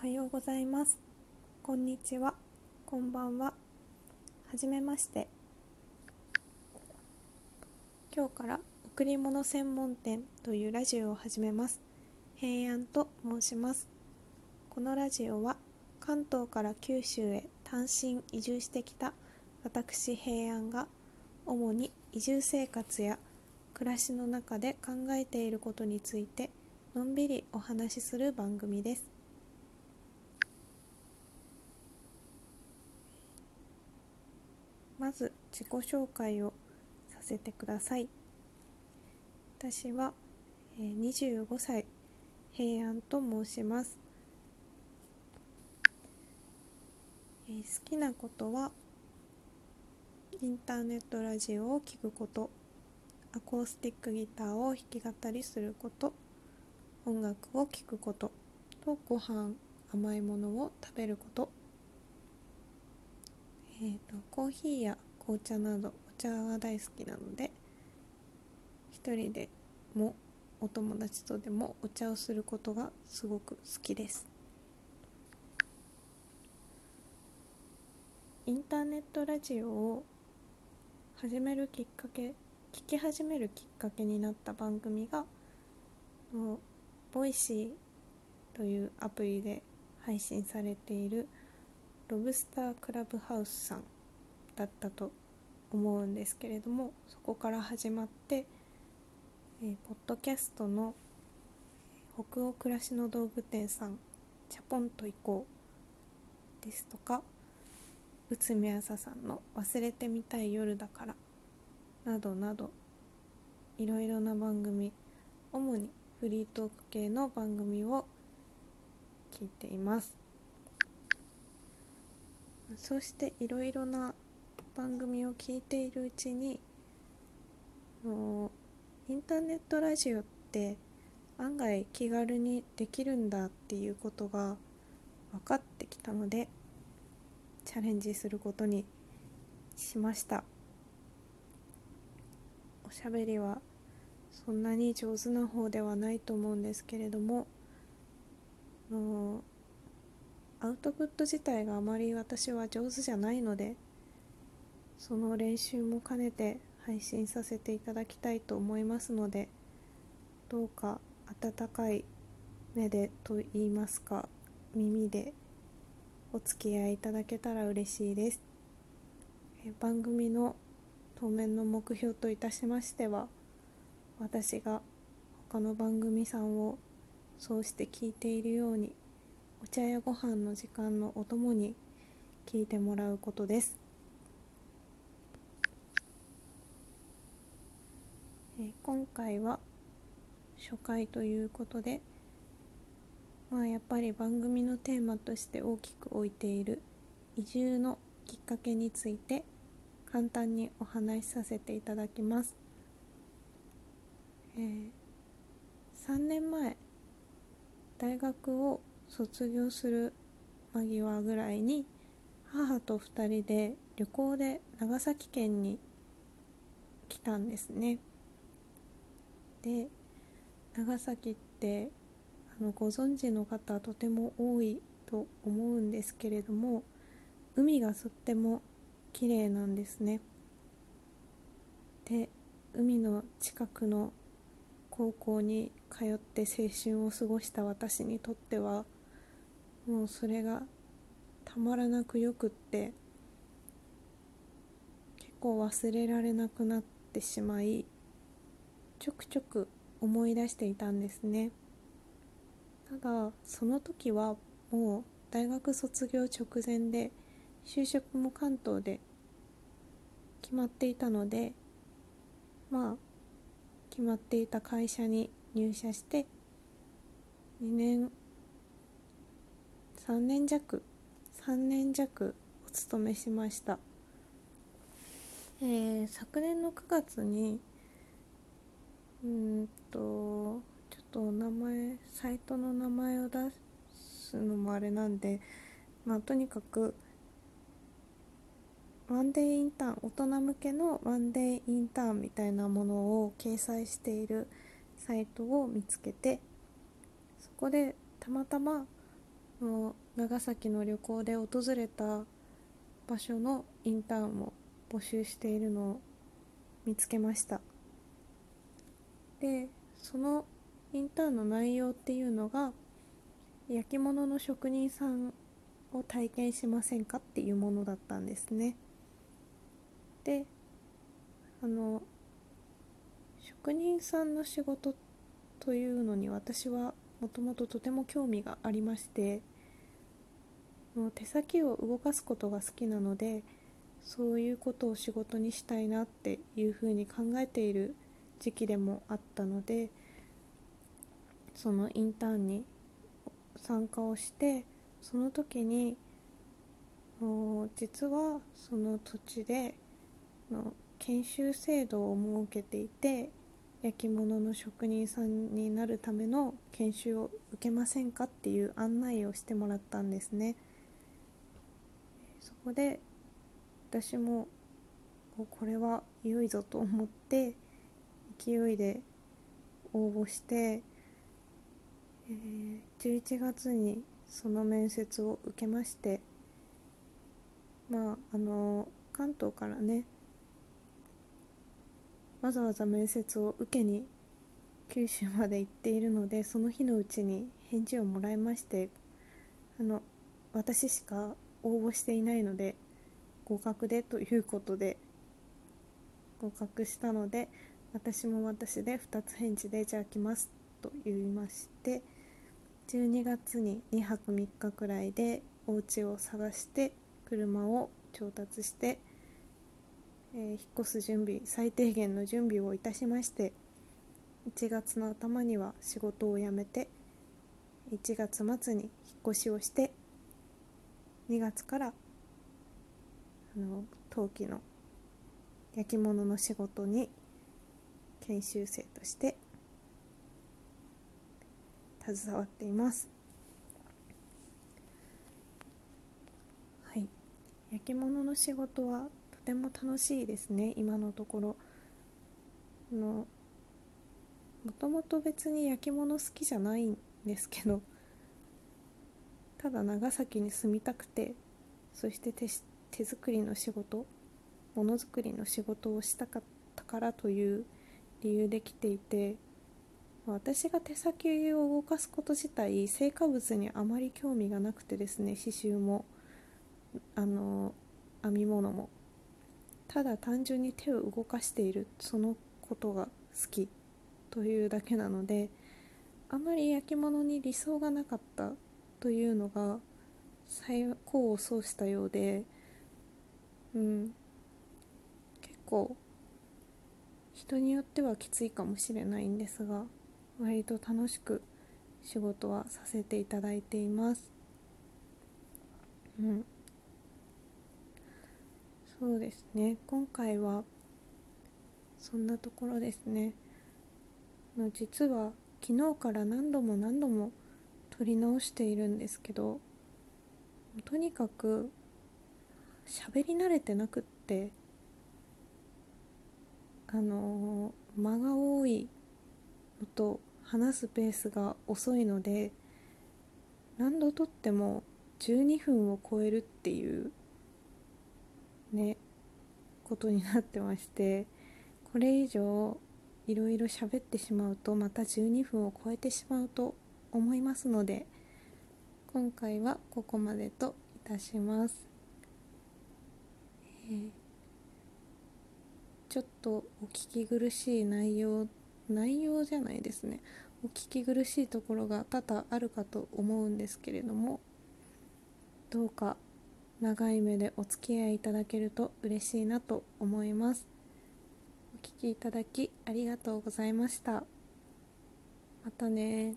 はようございます。こんにちは。こんばんは。はじめまして。今日から贈り物専門店というラジオを始めます。平安と申します。このラジオは関東から九州へ単身移住してきた私平安が主に移住生活や暮らしの中で考えていることについてのんびりお話しする番組です。まず自己紹介をさせてください。私は25歳平安と申します。好きなことはインターネットラジオを聴くこと。アコースティックギターを弾き語りすること。音楽を聴くこと。とご飯甘いものを食べること、えーと、コーヒーや紅茶などお茶が大好きなので一人でもお友達とでもお茶をすることがすごく好きです。インターネットラジオを始めるきっかけ聞き始めるきっかけになった番組が Voicy というアプリで配信されているロブスタークラブハウスさんだったと思うんですけれどもそこから始まって、えー、ポッドキャストの北欧暮らしの道具店さんチャポンと行こうですとか内海朝さんの忘れてみたい夜だからなどなどいろいろな番組主にフリートーク系の番組を聞いています。そしていろいろな番組を聞いているうちにのインターネットラジオって案外気軽にできるんだっていうことが分かってきたのでチャレンジすることにしました。おしゃべりはそんなに上手な方ではないと思うんですけれどものアウトプット自体があまり私は上手じゃないのでその練習も兼ねて配信させていただきたいと思いますのでどうか温かい目でと言いますか耳でお付き合いいただけたら嬉しいです。番組の当面の目標といたしましては私が他の番組さんをそうして聞いているようにお茶やご飯の時間のお供に聞いてもらうことです。え今回は初回ということでまあやっぱり番組のテーマとして大きく置いている移住のきっかけについて簡単にお話しさせていただきます、えー、3年前大学を卒業する間際ぐらいに母と2人で旅行で長崎県に来たんですね。で長崎ってあのご存知の方とても多いと思うんですけれども海がとっても綺麗なんですね。で海の近くの高校に通って青春を過ごした私にとってはもうそれがたまらなくよくって結構忘れられなくなってしまいちょくちょく思い出していたんですね。ただその時はもう大学卒業直前で就職も関東で決まっていたのでまあ決まっていた会社に入社して2年3年弱3年弱お勤めしました、えー、昨年の9月にうんとちょっとお名前サイトの名前を出すのもあれなんでまあとにかくワンデーインターン大人向けのワンデーインターンみたいなものを掲載しているサイトを見つけてそこでたまたまの長崎の旅行で訪れた場所のインターンを募集しているのを見つけました。でそのインターンの内容っていうのが焼き物の職人さんを体験しませんかっていうものだったんですね。であの職人さんの仕事というのに私はもともととても興味がありまして手先を動かすことが好きなのでそういうことを仕事にしたいなっていうふうに考えている時期でもあったのでそのインターンに参加をしてその時に実はその土地での研修制度を設けていて焼き物の職人さんになるための研修を受けませんかっていう案内をしてもらったんですね。こで私もこれは良いぞと思って勢いで応募して、えー、11月にその面接を受けましてまああの関東からねわざわざ面接を受けに九州まで行っているのでその日のうちに返事をもらいましてあの私しか応募していないので合格でということで合格したので私も私で2つ返事でじゃあ来ますと言いまして12月に2泊3日くらいでお家を探して車を調達してえー、引っ越す準備最低限の準備をいたしまして1月の頭には仕事を辞めて1月末に引っ越しをして2月からあの陶器の焼き物の仕事に研修生として携わっています。はい。焼き物の仕事はとても楽しいですね。今のところ。のもともと別に焼き物好きじゃないんですけどただ長崎に住みたくてそして手手作りの仕事ものづくりの仕事をしたかったからという理由で来ていて私が手先を動かすこと自体成果物にあまり興味がなくてですね刺繍もあの編み物も。ただ単純に手を動かしているそのことが好きというだけなのであまり焼き物に理想がなかったというのが最高を奏したようでうん。結構人によってはきついかもしれないんですが割と楽しく仕事はさせていただいています。うん。そうですね。今回はそんなところですね。実は昨日から何度も何度も撮り直しているんですけどとにかく喋り慣れてなくってあのー、間が多いのと話すペースが遅いので何度撮っても12分を超えるっていうねことになってましてこれ以上いろいろ喋ってしまうとまた12分を超えてしまうと思いますので今回はここまでといたします、えー、ちょっとお聞き苦しい内容内容じゃないですね。お聞き苦しいところが多々あるかと思うんですけれどもどうか長い目でお付き合いいただけると嬉しいなと思います。お聴きいただきありがとうございました。またね